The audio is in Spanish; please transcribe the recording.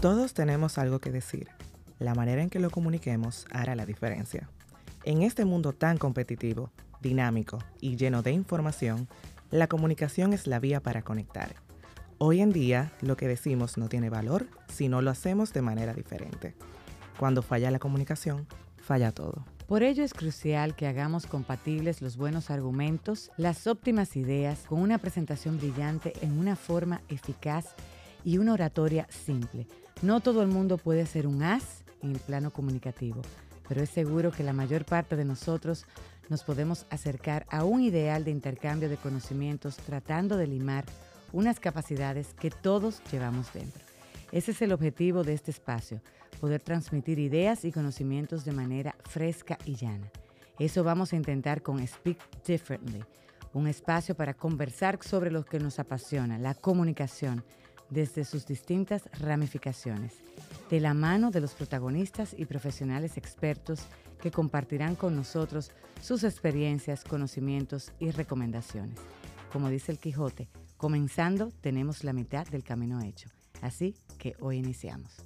Todos tenemos algo que decir. La manera en que lo comuniquemos hará la diferencia. En este mundo tan competitivo, dinámico y lleno de información, la comunicación es la vía para conectar. Hoy en día, lo que decimos no tiene valor si no lo hacemos de manera diferente. Cuando falla la comunicación, falla todo. Por ello es crucial que hagamos compatibles los buenos argumentos, las óptimas ideas, con una presentación brillante en una forma eficaz una oratoria simple. No todo el mundo puede ser un as en el plano comunicativo, pero es seguro que la mayor parte de nosotros nos podemos acercar a un ideal de intercambio de conocimientos tratando de limar unas capacidades que todos llevamos dentro. Ese es el objetivo de este espacio, poder transmitir ideas y conocimientos de manera fresca y llana. Eso vamos a intentar con Speak Differently, un espacio para conversar sobre lo que nos apasiona, la comunicación, desde sus distintas ramificaciones, de la mano de los protagonistas y profesionales expertos que compartirán con nosotros sus experiencias, conocimientos y recomendaciones. Como dice el Quijote, comenzando tenemos la mitad del camino hecho. Así que hoy iniciamos.